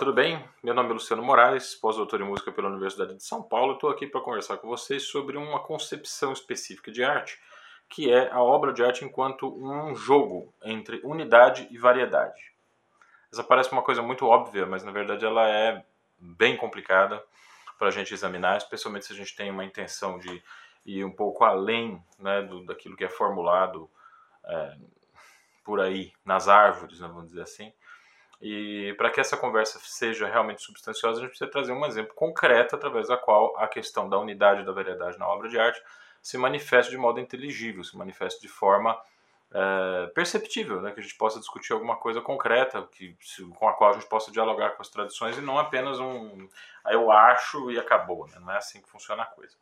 tudo bem? Meu nome é Luciano Moraes, pós-doutor em música pela Universidade de São Paulo. Estou aqui para conversar com vocês sobre uma concepção específica de arte, que é a obra de arte enquanto um jogo entre unidade e variedade. Essa parece uma coisa muito óbvia, mas na verdade ela é bem complicada para a gente examinar, especialmente se a gente tem uma intenção de ir um pouco além né, do, daquilo que é formulado é, por aí nas árvores, né, vamos dizer assim. E para que essa conversa seja realmente substanciosa, a gente precisa trazer um exemplo concreto através da qual a questão da unidade da variedade na obra de arte se manifeste de modo inteligível, se manifeste de forma é, perceptível, né? que a gente possa discutir alguma coisa concreta que, com a qual a gente possa dialogar com as tradições e não apenas um aí eu acho e acabou, né? não é assim que funciona a coisa.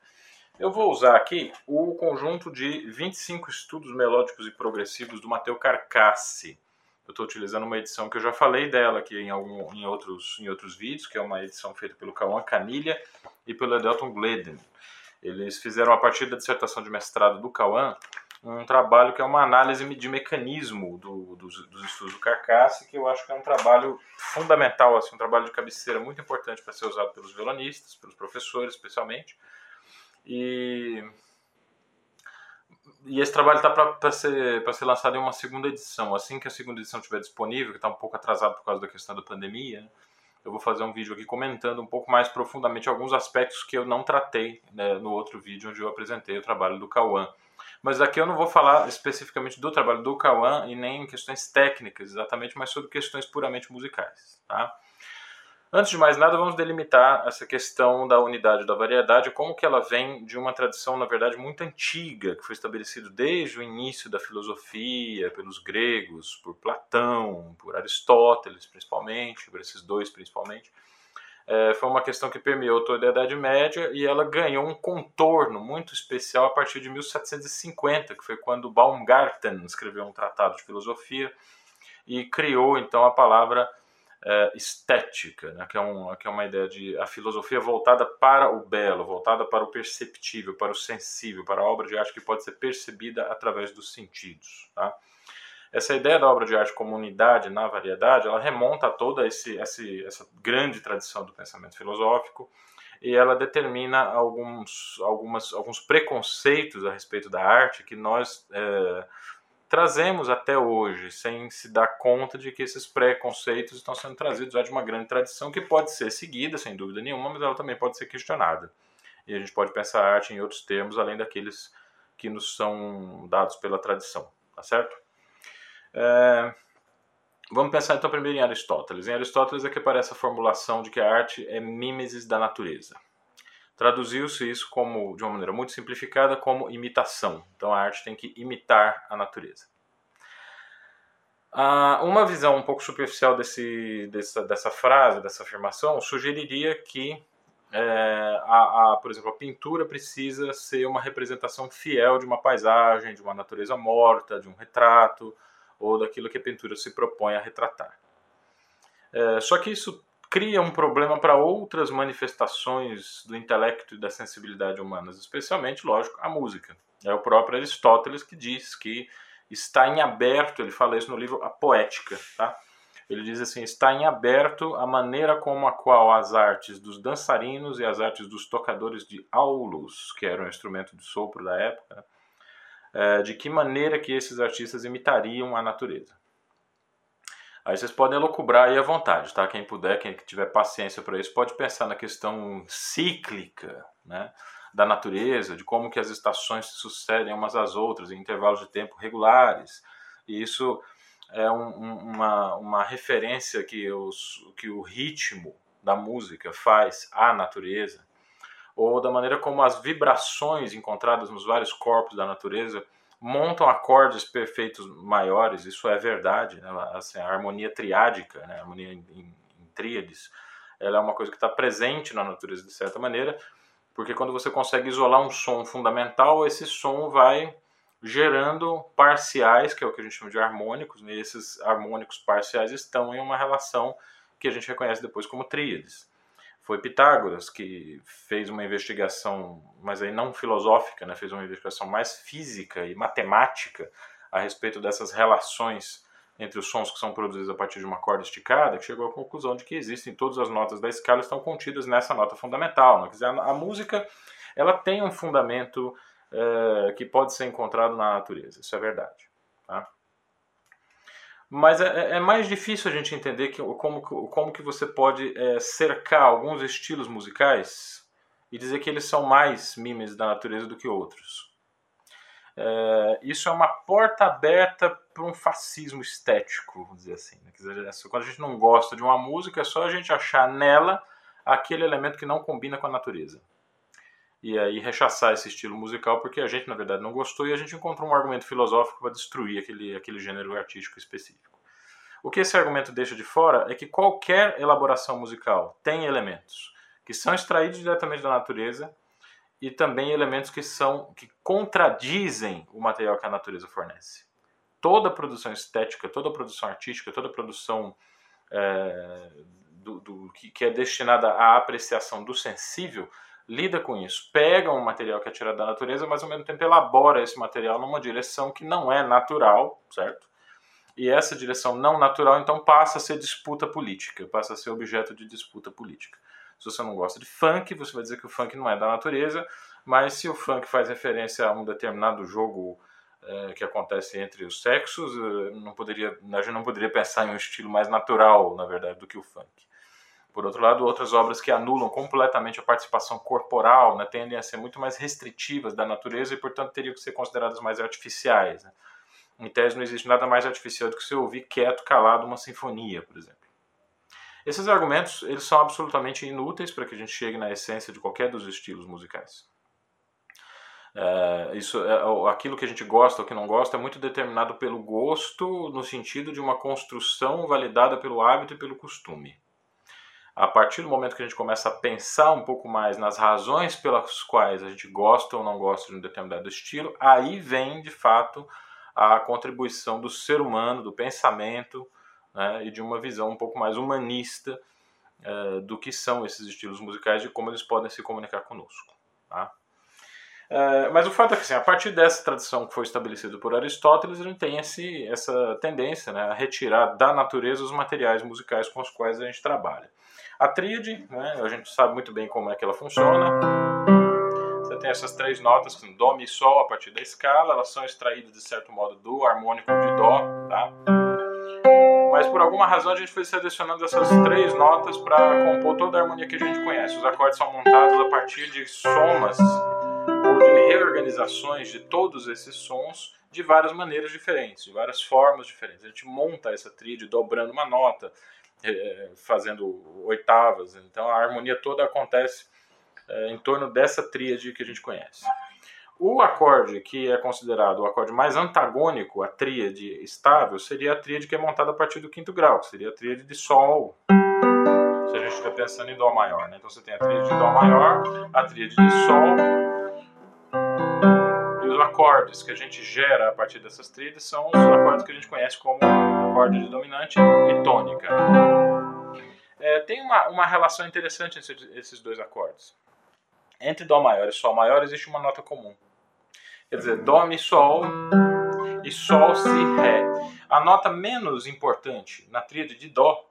Eu vou usar aqui o conjunto de 25 estudos melódicos e progressivos do Matteo Carcassi. Eu estou utilizando uma edição que eu já falei dela aqui em, algum, em, outros, em outros vídeos, que é uma edição feita pelo Cauã Canilha e pelo Edelton Gleden. Eles fizeram, a partir da dissertação de mestrado do Cauã, um trabalho que é uma análise de mecanismo do, dos, dos, estudos do Carcasse, que eu acho que é um trabalho fundamental, assim, um trabalho de cabeceira muito importante para ser usado pelos violonistas, pelos professores especialmente. E e esse trabalho está para ser, ser lançado em uma segunda edição. Assim que a segunda edição estiver disponível, que está um pouco atrasado por causa da questão da pandemia, eu vou fazer um vídeo aqui comentando um pouco mais profundamente alguns aspectos que eu não tratei né, no outro vídeo onde eu apresentei o trabalho do Cauã. Mas aqui eu não vou falar especificamente do trabalho do Cauã e nem questões técnicas exatamente, mas sobre questões puramente musicais. Tá? Antes de mais nada, vamos delimitar essa questão da unidade da variedade, como que ela vem de uma tradição, na verdade, muito antiga, que foi estabelecida desde o início da filosofia, pelos gregos, por Platão, por Aristóteles, principalmente, por esses dois principalmente. É, foi uma questão que permeou toda a Idade Média e ela ganhou um contorno muito especial a partir de 1750, que foi quando Baumgarten escreveu um tratado de filosofia e criou então a palavra é, estética, né, que, é um, que é uma ideia de a filosofia voltada para o belo, voltada para o perceptível, para o sensível, para a obra de arte que pode ser percebida através dos sentidos. Tá? Essa ideia da obra de arte como unidade na variedade, ela remonta a toda esse, esse, essa grande tradição do pensamento filosófico e ela determina alguns, algumas, alguns preconceitos a respeito da arte que nós é, trazemos até hoje, sem se dar conta de que esses preconceitos estão sendo trazidos já de uma grande tradição que pode ser seguida, sem dúvida nenhuma, mas ela também pode ser questionada. E a gente pode pensar a arte em outros termos, além daqueles que nos são dados pela tradição, tá certo? É... Vamos pensar então primeiro em Aristóteles. Em Aristóteles é que aparece a formulação de que a arte é mimesis da natureza. Traduziu-se isso como, de uma maneira muito simplificada, como imitação. Então a arte tem que imitar a natureza. Ah, uma visão um pouco superficial desse, dessa, dessa frase, dessa afirmação, sugeriria que, é, a, a, por exemplo, a pintura precisa ser uma representação fiel de uma paisagem, de uma natureza morta, de um retrato, ou daquilo que a pintura se propõe a retratar. É, só que isso cria um problema para outras manifestações do intelecto e da sensibilidade humanas, especialmente, lógico, a música. É o próprio Aristóteles que diz que está em aberto, ele fala isso no livro A Poética, tá? Ele diz assim: está em aberto a maneira como a qual as artes dos dançarinos e as artes dos tocadores de aulos, que era um instrumento de sopro da época, é, de que maneira que esses artistas imitariam a natureza. Aí vocês podem lucubrar aí à vontade, tá? Quem puder, quem tiver paciência para isso, pode pensar na questão cíclica, né? Da natureza, de como que as estações se sucedem umas às outras em intervalos de tempo regulares. E isso é um, uma, uma referência que, os, que o ritmo da música faz à natureza, ou da maneira como as vibrações encontradas nos vários corpos da natureza montam acordes perfeitos maiores, isso é verdade, né? assim, a harmonia triádica, né? a harmonia em, em, tríades, ela é uma coisa que está presente na natureza de certa maneira, porque quando você consegue isolar um som fundamental, esse som vai gerando parciais, que é o que a gente chama de harmônicos, né? e esses harmônicos parciais estão em uma relação que a gente reconhece depois como tríades foi Pitágoras que fez uma investigação, mas aí não filosófica, né, fez uma investigação mais física e matemática a respeito dessas relações entre os sons que são produzidos a partir de uma corda esticada, que chegou à conclusão de que existem todas as notas da escala estão contidas nessa nota fundamental. Né? Quer dizer, a, música ela tem um fundamento é, que pode ser encontrado na natureza, isso é verdade. Tá? Mas é, é, é mais difícil a gente entender que, como, como que você pode é, cercar alguns estilos musicais e dizer que eles são mais mimes da natureza do que outros. É, isso é uma porta aberta para um fascismo estético, vamos dizer assim. Né? Dizer, quando a gente não gosta de uma música, é só a gente achar nela aquele elemento que não combina com a natureza. E aí rechaçar esse estilo musical porque a gente, na verdade, não gostou e a gente encontrou um argumento filosófico para destruir aquele, aquele gênero artístico específico. O que esse argumento deixa de fora é que qualquer elaboração musical tem elementos que são extraídos diretamente da natureza e também elementos que são que contradizem o material que a natureza fornece. Toda produção estética, toda produção artística, toda produção é, do, do, que, que é destinada à apreciação do sensível lida com isso. Pega um material que é tirado da natureza, mas ao mesmo tempo elabora esse material numa direção que não é natural, certo? E essa direção não natural então passa a ser disputa política, passa a ser objeto de disputa política. Se você não gosta de funk, você vai dizer que o funk não é da natureza, mas se o funk faz referência a um determinado jogo é, que acontece entre os sexos, eh, não poderia, a gente não poderia pensar em um estilo mais natural, na verdade, do que o funk. Por outro lado, outras obras que anulam completamente a participação corporal né, tendem a ser muito mais restritivas da natureza e, portanto, teriam que ser consideradas mais artificiais. Né? Em tese, não existe nada mais artificial do que você ouvir quieto, calado, uma sinfonia, por exemplo. Esses argumentos eles são absolutamente inúteis para que a gente chegue na essência de qualquer dos estilos musicais. É, isso, é, aquilo que a gente gosta ou que não gosta é muito determinado pelo gosto, no sentido de uma construção validada pelo hábito e pelo costume. A partir do momento que a gente começa a pensar um pouco mais nas razões pelas quais a gente gosta ou não gosta de um determinado estilo, aí vem de fato a contribuição do ser humano, do pensamento, né, e de uma visão um pouco mais humanista uh, do que são esses estilos musicais e como eles podem se comunicar conosco. Tá? Uh, mas o fato é que, assim, a partir dessa tradição que foi estabelecida por Aristóteles, a gente tem esse, essa tendência né, a retirar da natureza os materiais musicais com os quais a gente trabalha. A tríade, né, a gente sabe muito bem como é que ela funciona. Você tem essas três notas, que são Dó, Mi, Sol, a partir da escala, elas são extraídas, de certo modo, do harmônico de Dó. Tá? mas por alguma razão a gente foi selecionando essas três notas para compor toda a harmonia que a gente conhece. Os acordes são montados a partir de somas reorganizações de todos esses sons de várias maneiras diferentes, de várias formas diferentes. A gente monta essa tríade dobrando uma nota, eh, fazendo oitavas. Então a harmonia toda acontece eh, em torno dessa tríade que a gente conhece. O acorde que é considerado o acorde mais antagônico à tríade estável seria a tríade que é montada a partir do quinto grau, que seria a tríade de Sol. Se a gente estiver pensando em Dó maior, né? Então você tem a tríade de Dó maior, a tríade de Sol. Os acordes que a gente gera a partir dessas tríades são os acordes que a gente conhece como acorde de dominante e tônica. É, tem uma, uma relação interessante entre esses dois acordes. Entre Dó maior e Sol maior existe uma nota comum. Quer dizer, Dó, Mi, Sol e Sol, Si, Ré. A nota menos importante na tríade de Dó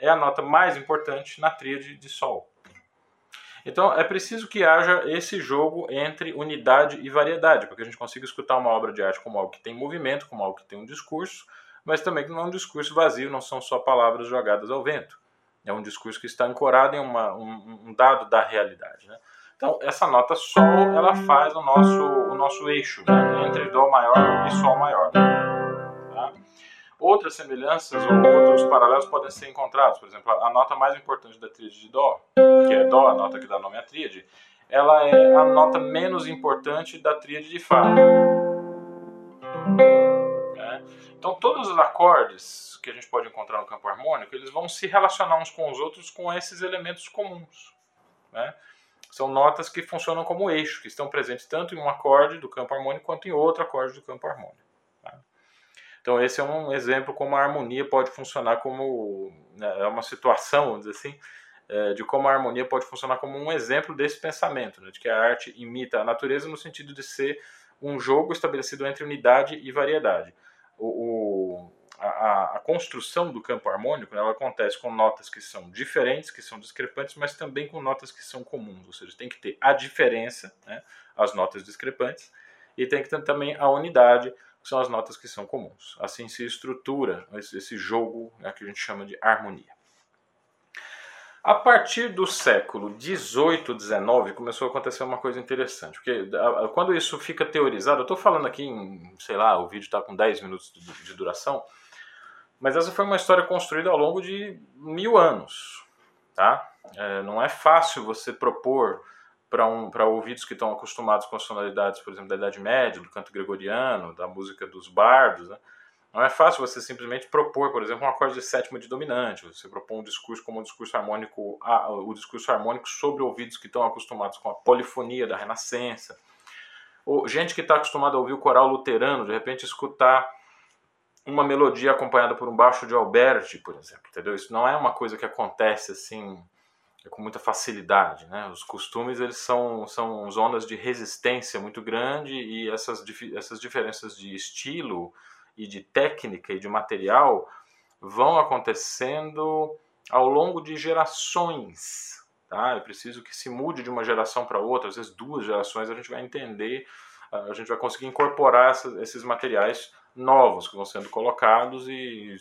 é a nota mais importante na tríade de Sol. Então é preciso que haja esse jogo entre unidade e variedade, para que a gente consiga escutar uma obra de arte como algo que tem movimento, como algo que tem um discurso, mas também que não é um discurso vazio, não são só palavras jogadas ao vento. É um discurso que está ancorado em uma, um, um dado da realidade. Né? Então, essa nota Sol, ela faz o nosso, o nosso eixo né, entre Dó maior e Sol maior. Outras semelhanças ou outros paralelos podem ser encontrados. Por exemplo, a nota mais importante da tríade de Dó, que é Dó, a nota que dá nome à tríade, ela é a nota menos importante da tríade de Fá. Né? Então, todos os acordes que a gente pode encontrar no campo harmônico, eles vão se relacionar uns com os outros com esses elementos comuns. Né? são notas que funcionam como eixo, que estão presentes tanto em um acorde do campo harmônico quanto em outro acorde do campo harmônico. Então esse é um exemplo como a harmonia pode funcionar como né, é uma situação, vamos dizer assim, é, de como a harmonia pode funcionar como um exemplo desse pensamento, né, de que a arte imita a natureza no sentido de ser um jogo estabelecido entre unidade e variedade. O, o, a, a, construção do campo harmônico ela acontece com notas que são diferentes, que são discrepantes, mas também com notas que são comuns. Ou seja, tem que ter a diferença, né, as notas discrepantes, e tem que ter também a unidade, que são as notas que são comuns. Assim se estrutura esse, jogo né, que a gente chama de harmonia. A partir do século 18, 19, começou a acontecer uma coisa interessante. Porque quando isso fica teorizado, eu estou falando aqui em, sei lá, o vídeo está com 10 minutos de duração, mas essa foi uma história construída ao longo de mil anos. Tá? É, não é fácil você propor para um, ouvidos que estão acostumados com as sonoridades, por exemplo, da Idade Média, do canto gregoriano, da música dos bardos, né? Não é fácil você simplesmente propor, por exemplo, um acorde de sétima de dominante. Você propõe um discurso como um discurso harmônico, o discurso harmônico sobre ouvidos que estão acostumados com a polifonia da Renascença. Ou gente que está acostumada a ouvir o coral luterano, de repente escutar uma melodia acompanhada por um baixo de Alberti, por exemplo, entendeu? Isso não é uma coisa que acontece assim com muita facilidade, né? Os costumes eles são são zonas de resistência muito grande e essas essas diferenças de estilo e de técnica e de material vão acontecendo ao longo de gerações. Tá? É preciso que se mude de uma geração para outra, às vezes duas gerações, a gente vai entender, a gente vai conseguir incorporar esses materiais novos que vão sendo colocados e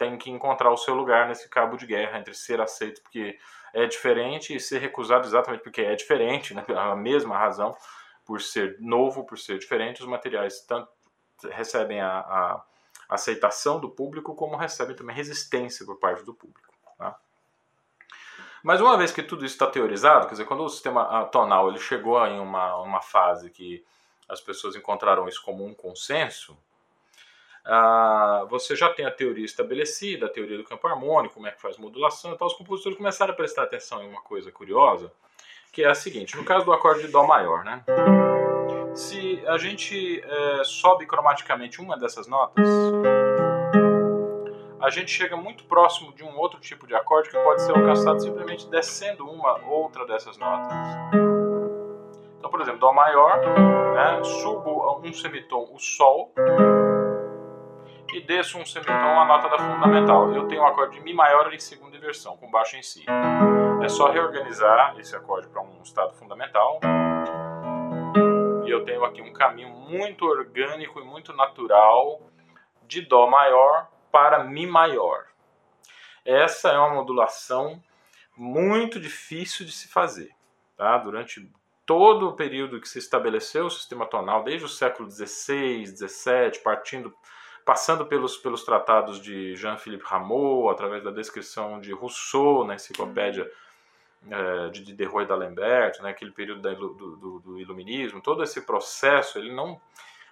tem que encontrar o seu lugar nesse cabo de guerra entre ser aceito porque é diferente e ser recusado exatamente porque é diferente, né? a mesma razão, por ser novo, por ser diferente, os materiais tanto recebem a, a aceitação do público, como recebem também resistência por parte do público. Tá? Mas uma vez que tudo isso está teorizado, quer dizer, quando o sistema tonal ele chegou em uma, uma fase que as pessoas encontraram isso como um consenso, ah, você já tem a teoria estabelecida, a teoria do campo harmônico, como é que faz modulação, então os compositores começaram a prestar atenção em uma coisa curiosa, que é a seguinte, no caso do acorde de Dó maior, né? Se a gente é, sobe cromaticamente uma dessas notas, a gente chega muito próximo de um outro tipo de acorde que pode ser alcançado simplesmente descendo uma outra dessas notas. Então, por exemplo, Dó maior, né, subo um semitom o Sol e desço um semitom a nota da fundamental. Eu tenho o um acorde de Mi maior em segunda inversão, com baixo em Si. É só reorganizar esse acorde para um estado fundamental e eu tenho aqui um caminho muito orgânico e muito natural de Dó maior para Mi maior. Essa é uma modulação muito difícil de se fazer. Tá? Durante todo o período que se estabeleceu o sistema tonal, desde o século XVI, XVII, partindo, passando pelos, pelos tratados de Jean-Philippe Rameau, através da descrição de Rousseau na enciclopédia é, de Diderot e d'Alembert, né, aquele período da, do, do, do, iluminismo, todo esse processo, ele não,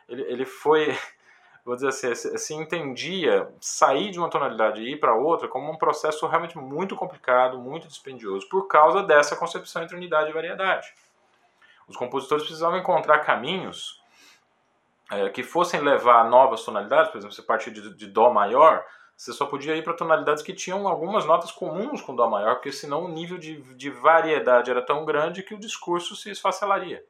ele, ele foi, vou dizer assim, se, se entendia sair de uma tonalidade e ir para outra como um processo realmente muito complicado, muito dispendioso, por causa dessa concepção entre unidade e variedade. Os compositores precisavam encontrar caminhos é, que fossem levar novas tonalidades, por exemplo, você partir de, de Dó maior, você só podia ir para tonalidades que tinham algumas notas comuns com Dó maior, porque senão o nível de, de variedade era tão grande que o discurso se esfacelaria.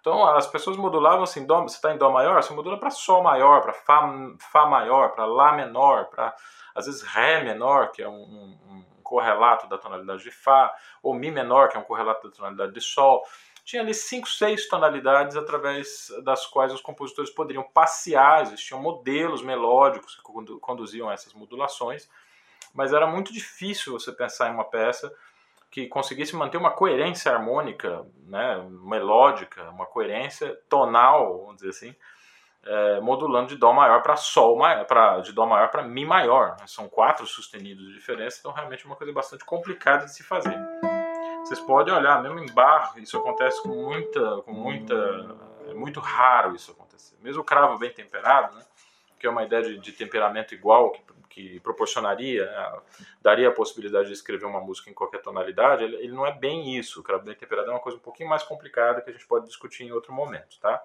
Então as pessoas modulavam assim, dó, você está em Dó maior, você modula para Sol maior, para Fá, Fá maior, para Lá menor, para às vezes Ré menor, que é um, um, um correlato da tonalidade de Fá, ou Mi menor, que é um correlato da tonalidade de Sol tinha ali cinco, seis tonalidades através das quais os compositores poderiam passear, existiam modelos melódicos que conduziam essas modulações, mas era muito difícil você pensar em uma peça que conseguisse manter uma coerência harmônica, né, melódica, uma coerência tonal, vamos dizer assim, é, modulando de dó maior para sol maior, para de dó maior para mi maior. São quatro sustenidos de diferença, então realmente é uma coisa bastante complicada de se fazer. Vocês podem olhar, mesmo em bar, isso acontece com muita, com muita, é muito raro isso acontecer. Mesmo o cravo bem temperado, né, que é uma ideia de, de temperamento igual que, que proporcionaria, né, daria a possibilidade de escrever uma música em qualquer tonalidade, ele, ele, não é bem isso. O cravo bem temperado é uma coisa um pouquinho mais complicada que a gente pode discutir em outro momento, tá?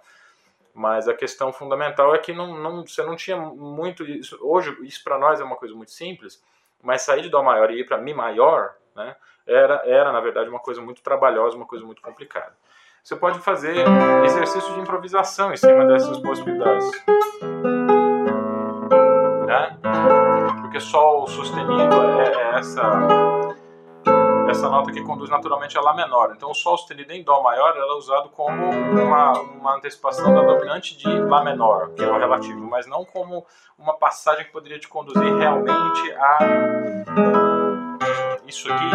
Mas a questão fundamental é que não, não, você não tinha muito isso. Hoje, isso para nós é uma coisa muito simples, mas sair de Dó maior e ir para Mi maior, né? era, era, na verdade, uma coisa muito trabalhosa, uma coisa muito complicada. Você pode fazer exercício de improvisação em cima dessas possibilidades. né? Porque Sol sustenido é, é essa essa nota que conduz naturalmente a Lá menor. Então o Sol sustenido em Dó maior é usado como uma, uma antecipação da dominante de Lá menor, que é o relativo, mas não como uma passagem que poderia te conduzir realmente a isso aqui.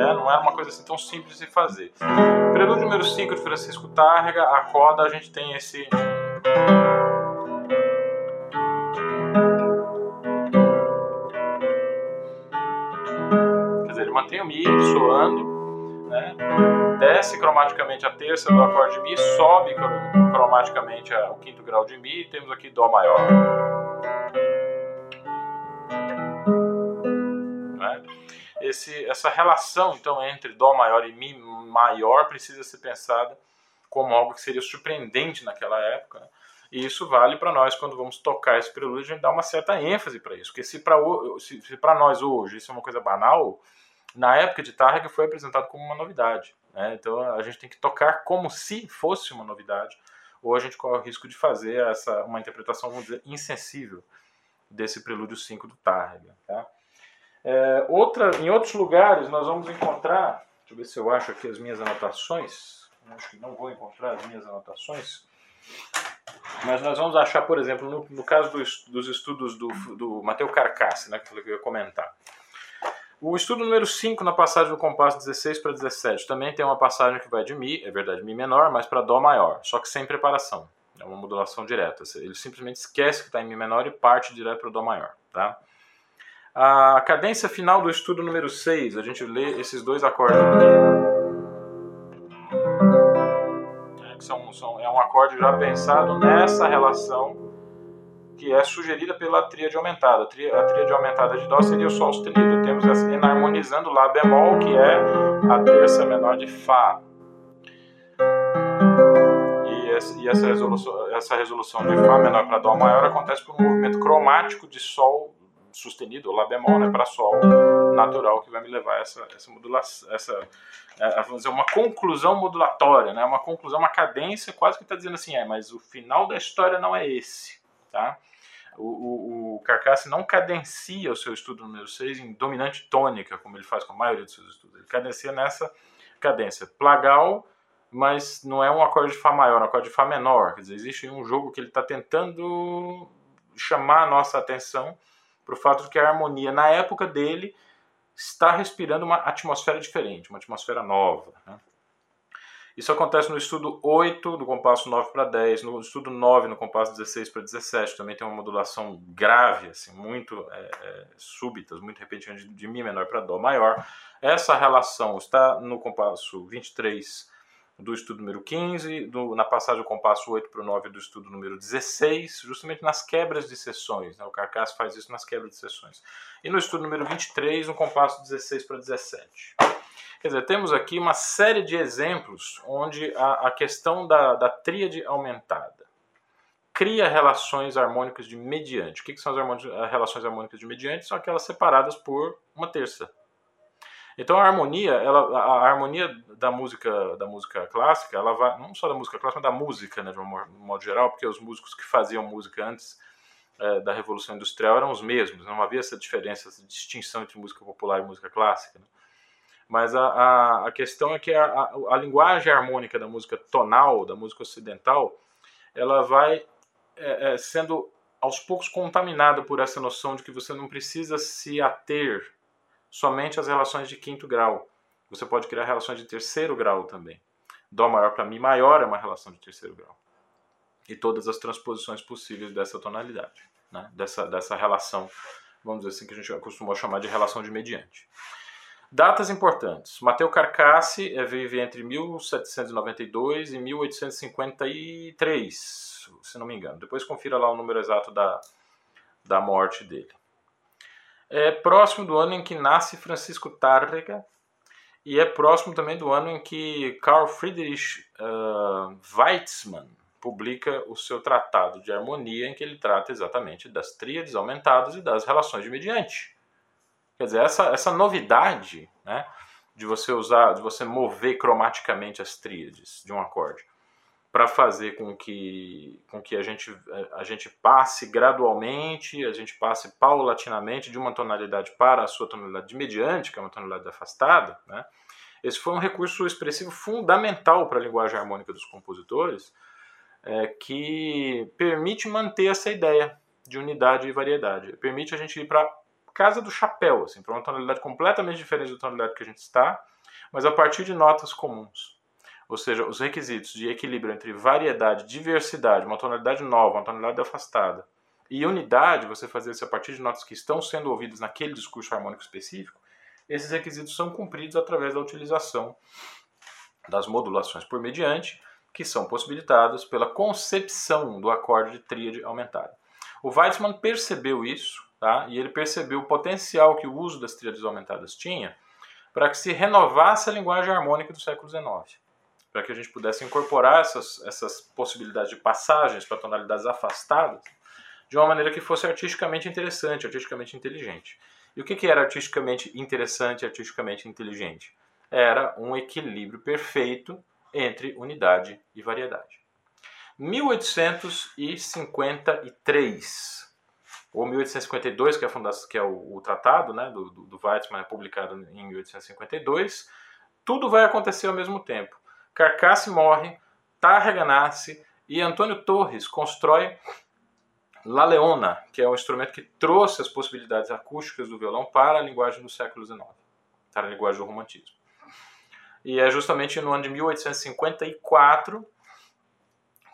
É, não é uma coisa assim tão simples de fazer. Prelúdio número 5 de Francisco Tárrega, a coda a gente tem esse mantém o Mi soando, né? desce cromaticamente a terça do acorde Mi, sobe cromaticamente o quinto grau de Mi e temos aqui Dó maior. Esse, essa relação então entre Dó maior e Mi maior precisa ser pensada como algo que seria surpreendente naquela época. Né? E isso vale para nós quando vamos tocar esse prelúdio, a gente dá uma certa ênfase para isso. Porque se para nós hoje isso é uma coisa banal, na época de Tarrega foi apresentado como uma novidade. Né? Então a gente tem que tocar como se fosse uma novidade, ou a gente corre o risco de fazer essa, uma interpretação, vamos dizer, insensível desse prelúdio 5 do Tarrega. Tá? É, outra, em outros lugares nós vamos encontrar, deixa eu ver se eu acho aqui as minhas anotações, acho que não vou encontrar as minhas anotações, mas nós vamos achar, por exemplo, no, no caso dos, dos estudos do, do Mateu Carcassi, né, que eu ia comentar, o estudo número 5, na passagem do compasso 16 para 17, também tem uma passagem que vai de Mi, é verdade, Mi menor, mas para Dó maior, só que sem preparação. É uma modulação direta. Ele simplesmente esquece que está em Mi menor e parte direto para Dó maior. Tá? A cadência final do estudo número 6, a gente lê esses dois acordes aqui. É, é um acorde já pensado nessa relação que é sugerida pela tríade aumentada. A tríade aumentada de Dó seria o Sol sustenido. Temos essa enarmonizando Lá bemol, que é a terça menor de Fá. E essa resolução, essa resolução de Fá menor para Dó maior acontece por um movimento cromático de Sol sustenido, Lá bemol, né, para Sol natural, que vai me levar a essa, essa modulação, essa, é, vamos dizer, uma conclusão modulatória, né, uma conclusão, uma cadência, quase que está dizendo assim, é, mas o final da história não é esse. Tá? O, o, o Carcasse não cadencia o seu estudo número 6 em dominante tônica, como ele faz com a maioria dos seus estudos. Ele cadencia nessa cadência plagal, mas não é um acorde de Fá maior, é um acorde de Fá menor. Quer dizer, existe um jogo que ele está tentando chamar a nossa atenção para o fato de que a harmonia, na época dele, está respirando uma atmosfera diferente, uma atmosfera nova. Né? Isso acontece no estudo 8 do compasso 9 para 10, no estudo 9 no compasso 16 para 17, também tem uma modulação grave, assim, muito é, é, súbitas, muito repentina de, de Mi menor para Dó maior. Essa relação está no compasso 23 do estudo número 15, do, na passagem do compasso 8 para o 9 do estudo número 16, justamente nas quebras de sessões. Né? O Carcass faz isso nas quebras de sessões. E no estudo número 23, no compasso 16 para 17. Quer dizer, temos aqui uma série de exemplos onde a, a questão da, da tríade aumentada cria relações harmônicas de mediante. O que, que são as, as relações harmônicas de mediante? São aquelas separadas por uma terça. Então a harmonia, ela, a harmonia da música, da música clássica, ela vai não só da música clássica, mas da música, né, de um modo geral, porque os músicos que faziam música antes é, da Revolução Industrial eram os mesmos, não havia essa diferença, essa distinção entre música popular e música clássica. Né? Mas a, a, a questão é que a, a, a, linguagem harmônica da música tonal, da música ocidental, ela vai é, é, sendo aos poucos contaminada por essa noção de que você não precisa se ater somente às relações de quinto grau. Você pode criar relações de terceiro grau também. Dó maior para Mi maior é uma relação de terceiro grau. E todas as transposições possíveis dessa tonalidade, né? dessa, dessa relação, vamos dizer assim, que a gente costumou chamar de relação de mediante. Datas importantes. Mateu Carcassi vive entre 1792 e 1853, se não me engano. Depois confira lá o número exato da, da morte dele. É próximo do ano em que nasce Francisco Tárrega e é próximo também do ano em que Carl Friedrich uh, Weizmann publica o seu tratado de harmonia em que ele trata exatamente das tríades aumentadas e das relações de mediante. Quer dizer, essa, essa novidade né, de você usar, de você mover cromaticamente as tríades de um acorde, para fazer com que, com que a, gente, a gente passe gradualmente, a gente passe paulatinamente de uma tonalidade para a sua tonalidade de mediante, que é uma tonalidade afastada. Né? Esse foi um recurso expressivo fundamental para a linguagem harmônica dos compositores, é, que permite manter essa ideia de unidade e variedade. Permite a gente ir para casa do chapéu, assim, para uma tonalidade completamente diferente da tonalidade que a gente está, mas a partir de notas comuns. Ou seja, os requisitos de equilíbrio entre variedade, diversidade, uma tonalidade nova, uma tonalidade afastada, e unidade, você fazer isso a partir de notas que estão sendo ouvidas naquele discurso harmônico específico, esses requisitos são cumpridos através da utilização das modulações por mediante, que são possibilitadas pela concepção do acorde de tríade aumentada. O Weizmann percebeu isso, tá? e ele percebeu o potencial que o uso das tríades aumentadas tinha para que se renovasse a linguagem harmônica do século XIX para que a gente pudesse incorporar essas, essas possibilidades de passagens para tonalidades afastadas de uma maneira que fosse artisticamente interessante, artisticamente inteligente. E o que, que era artisticamente interessante artisticamente inteligente? Era um equilíbrio perfeito entre unidade e variedade. 1853 ou 1852, que é, fundação, que é o, o, tratado né, do, do, do Weizmann, é publicado em 1852, tudo vai acontecer ao mesmo tempo. Carcasse morre, Tarrega nasce e Antônio Torres constrói La Leona, que é um instrumento que trouxe as possibilidades acústicas do violão para a linguagem do século XIX, para a linguagem do romantismo. E é justamente no ano de 1854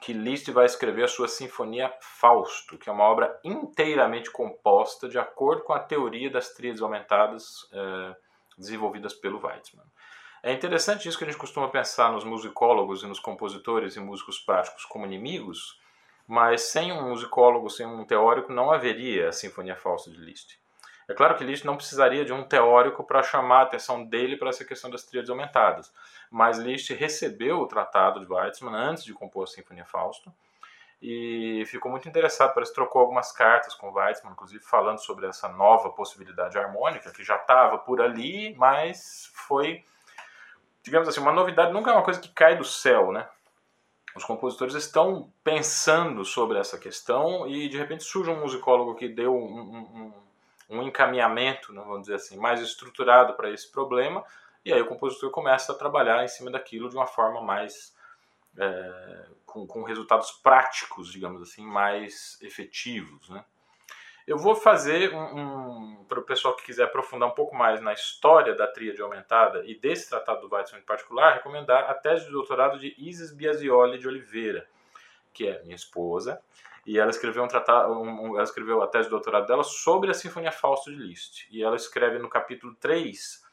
que Liszt vai escrever a sua Sinfonia Fausto, que é uma obra inteiramente composta de acordo com a teoria das tríades aumentadas eh, desenvolvidas pelo Weizmann. É interessante isso que a gente costuma pensar nos musicólogos e nos compositores e músicos práticos como inimigos, mas sem um musicólogo, sem um teórico, não haveria a Sinfonia Falsa de Liszt. É claro que Liszt não precisaria de um teórico para chamar a atenção dele para essa questão das tríades aumentadas, mas Liszt recebeu o tratado de Weizmann antes de compor a Sinfonia Fausto e ficou muito interessado, parece que trocou algumas cartas com Weizmann, inclusive falando sobre essa nova possibilidade harmônica que já estava por ali, mas foi digamos assim, uma novidade nunca é uma coisa que cai do céu, né? Os compositores estão pensando sobre essa questão e de repente surge um musicólogo que deu um, um, um encaminhamento, né, vamos dizer assim, mais estruturado para esse problema e aí o compositor começa a trabalhar em cima daquilo de uma forma mais é, com, com resultados práticos, digamos assim, mais efetivos, né? Eu vou fazer um, um para o pessoal que quiser aprofundar um pouco mais na história da tríade aumentada e desse tratado do Weizmann em particular, recomendar a tese de doutorado de Isis Biasioli de Oliveira, que é minha esposa, e ela escreveu um tratado, um, ela escreveu a tese de doutorado dela sobre a Sinfonia Fausto de Liszt, e ela escreve no capítulo 3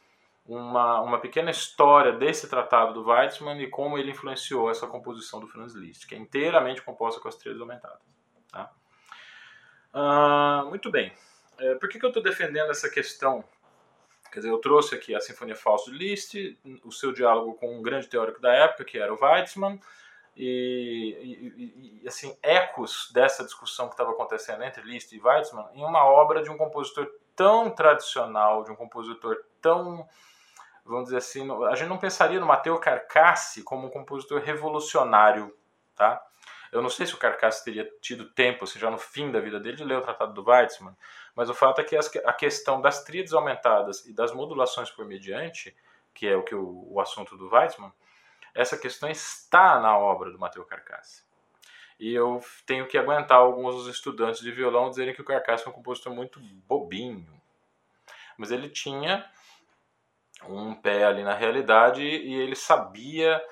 uma, uma pequena história desse tratado do Weizmann e como ele influenciou essa composição do Franz Liszt, que é inteiramente composta com as tríades aumentadas. Ah, muito bem. É, por que, que eu estou defendendo essa questão? Quer dizer, eu trouxe aqui a Sinfonia Falso de Liszt, o seu diálogo com um grande teórico da época, que era o Weizmann, e, e, e assim, ecos dessa discussão que estava acontecendo entre Liszt e Weizmann em uma obra de um compositor tão tradicional, de um compositor tão, vamos dizer assim, a gente não pensaria no Matteo Carcassi como um compositor revolucionário, tá? Eu não sei se o Carcass teria tido tempo, assim, já no fim da vida dele, de ler o Tratado do Weizmann, mas o fato é que a questão das tríades aumentadas e das modulações por mediante, que é o que o, o assunto do Weizmann, essa questão está na obra do Matteo Carcass. E eu tenho que aguentar alguns dos estudantes de violão dizerem que o Carcass é um compositor muito bobinho. Mas ele tinha um pé ali na realidade e ele sabia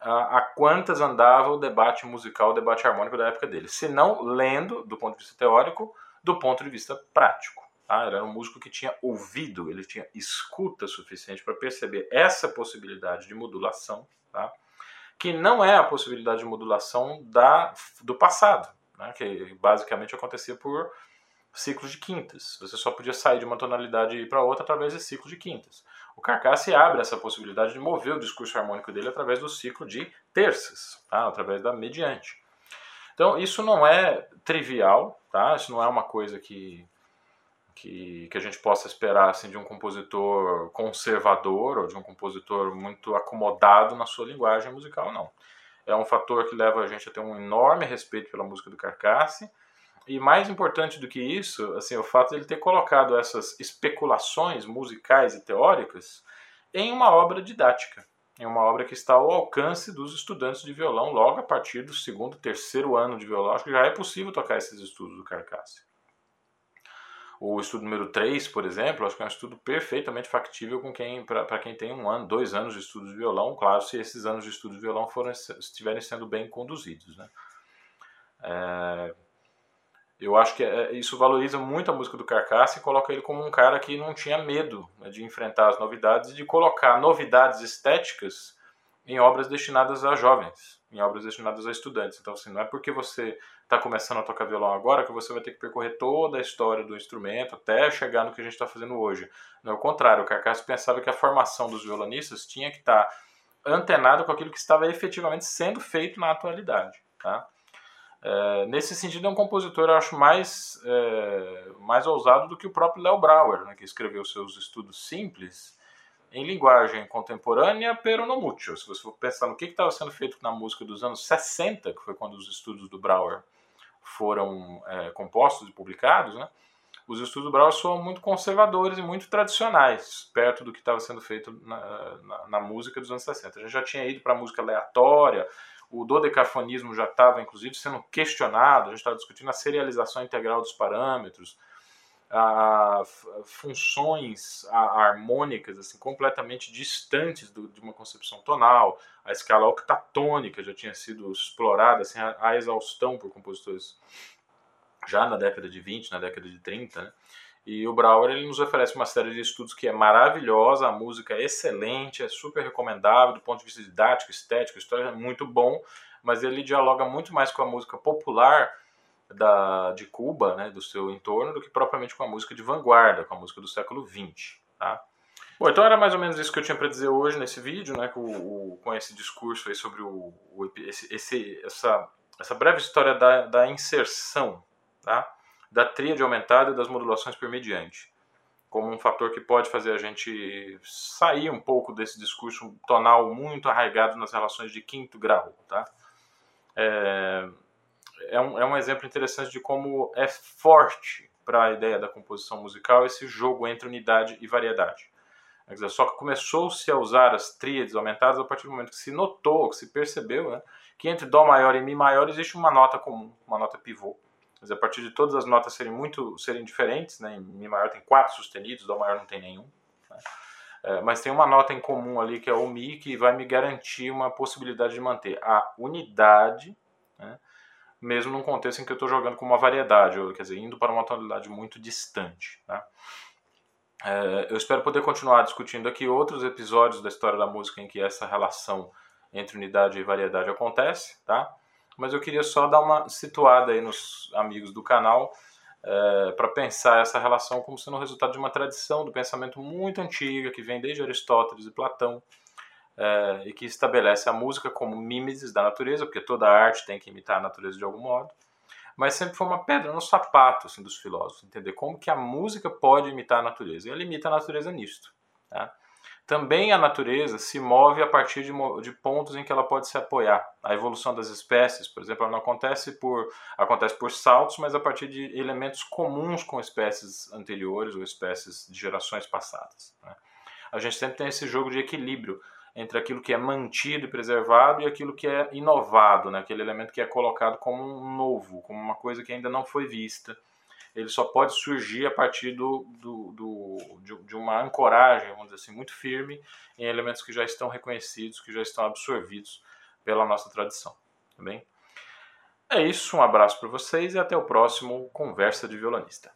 a, a quantas andava o debate musical, o debate harmônico da época dele. Se não lendo, do ponto de vista teórico, do ponto de vista prático. Tá? Era um músico que tinha ouvido, ele tinha escuta suficiente para perceber essa possibilidade de modulação, tá? que não é a possibilidade de modulação da, do passado, né? que basicamente acontecia por ciclos de quintas. Você só podia sair de uma tonalidade para outra através de ciclos de quintas. O Carcasse abre essa possibilidade de mover o discurso harmônico dele através do ciclo de terças, tá? através da mediante. Então, isso não é trivial, tá? isso não é uma coisa que, que, que a gente possa esperar assim, de um compositor conservador ou de um compositor muito acomodado na sua linguagem musical, não. é um fator que leva a gente a ter um enorme respeito pela música do Carcasse. E mais importante do que isso, assim, o fato de ele ter colocado essas especulações musicais e teóricas em uma obra didática, em uma obra que está ao alcance dos estudantes de violão logo a partir do segundo, terceiro ano de violão. Acho que já é possível tocar esses estudos do Carcasse. O estudo número 3, por exemplo, acho que é um estudo perfeitamente factível com quem para quem tem um ano, dois anos de estudo de violão, claro, se esses anos de estudo de violão forem, estiverem sendo bem conduzidos. Né? É, eu acho que é, isso valoriza muito a música do Carcaça e coloca ele como um cara que não tinha medo né, de enfrentar as novidades e de colocar novidades estéticas em obras destinadas a jovens, em obras destinadas a estudantes. Então, assim, não é porque você está começando a tocar violão agora que você vai ter que percorrer toda a história do instrumento até chegar no que a gente está fazendo hoje. Não, ao contrário, o Carcasso pensava que a formação dos violonistas tinha que estar tá antenada com aquilo que estava efetivamente sendo feito na atualidade. Tá? É, nesse sentido, é um compositor, eu acho, mais, é, mais ousado do que o próprio Léo Brauer, né, que escreveu seus estudos simples em linguagem contemporânea, pero no mucho. Se você for pensar no que estava sendo feito na música dos anos 60, que foi quando os estudos do Brauer foram é, compostos e publicados, né, os estudos do Brauer são muito conservadores e muito tradicionais, perto do que estava sendo feito na, na, na música dos anos 60. A gente já tinha ido para a música aleatória, o dodecafonismo já estava, inclusive, sendo questionado, a gente estava discutindo a serialização integral dos parâmetros, a, funções a, harmônicas assim completamente distantes do, de uma concepção tonal, a escala octatônica já tinha sido explorada assim, a, a exaustão por compositores já na década de 20, na década de 30, né? E o Brauer ele nos oferece uma série de estudos que é maravilhosa, a música é excelente, é super recomendável do ponto de vista didático, estético, história é muito bom, mas ele dialoga muito mais com a música popular da, de Cuba, né, do seu entorno, do que propriamente com a música de vanguarda, com a música do século XX. Tá? Bom, então era mais ou menos isso que eu tinha para dizer hoje nesse vídeo, né, com, o, com esse discurso aí sobre o, o esse, essa, essa breve história da, da inserção, tá? Da tríade aumentada e das modulações por mediante, como um fator que pode fazer a gente sair um pouco desse discurso tonal muito arraigado nas relações de quinto grau. Tá? É, é, um, é um exemplo interessante de como é forte para a ideia da composição musical esse jogo entre unidade e variedade. Só que começou-se a usar as tríades aumentadas a partir do momento que se notou, que se percebeu, né, que entre Dó maior e Mi maior existe uma nota comum, uma nota pivô mas a partir de todas as notas serem muito serem diferentes, né? Em Mi maior tem quatro sustenidos, Dó maior não tem nenhum. Né? É, mas tem uma nota em comum ali que é o Mi que vai me garantir uma possibilidade de manter a unidade, né? mesmo num contexto em que eu estou jogando com uma variedade, ou, quer dizer, indo para uma tonalidade muito distante. Tá? É, eu espero poder continuar discutindo aqui outros episódios da história da música em que essa relação entre unidade e variedade acontece, tá? Mas eu queria só dar uma situada aí nos amigos do canal é, para pensar essa relação como sendo o resultado de uma tradição do pensamento muito antiga que vem desde Aristóteles e Platão é, e que estabelece a música como mimesis da natureza, porque toda arte tem que imitar a natureza de algum modo, mas sempre foi uma pedra no sapato assim, dos filósofos, entender como que a música pode imitar a natureza. E ela imita a natureza nisto. Tá? Também a natureza se move a partir de, de, pontos em que ela pode se apoiar. A evolução das espécies, por exemplo, ela não acontece por, acontece por saltos, mas a partir de elementos comuns com espécies anteriores ou espécies de gerações passadas. Né? A gente sempre tem esse jogo de equilíbrio entre aquilo que é mantido e preservado e aquilo que é inovado, né? aquele elemento que é colocado como um novo, como uma coisa que ainda não foi vista ele só pode surgir a partir do, do, do de, de, uma ancoragem, vamos dizer assim, muito firme em elementos que já estão reconhecidos, que já estão absorvidos pela nossa tradição. Tá bem? É isso, um abraço para vocês e até o próximo Conversa de Violonista.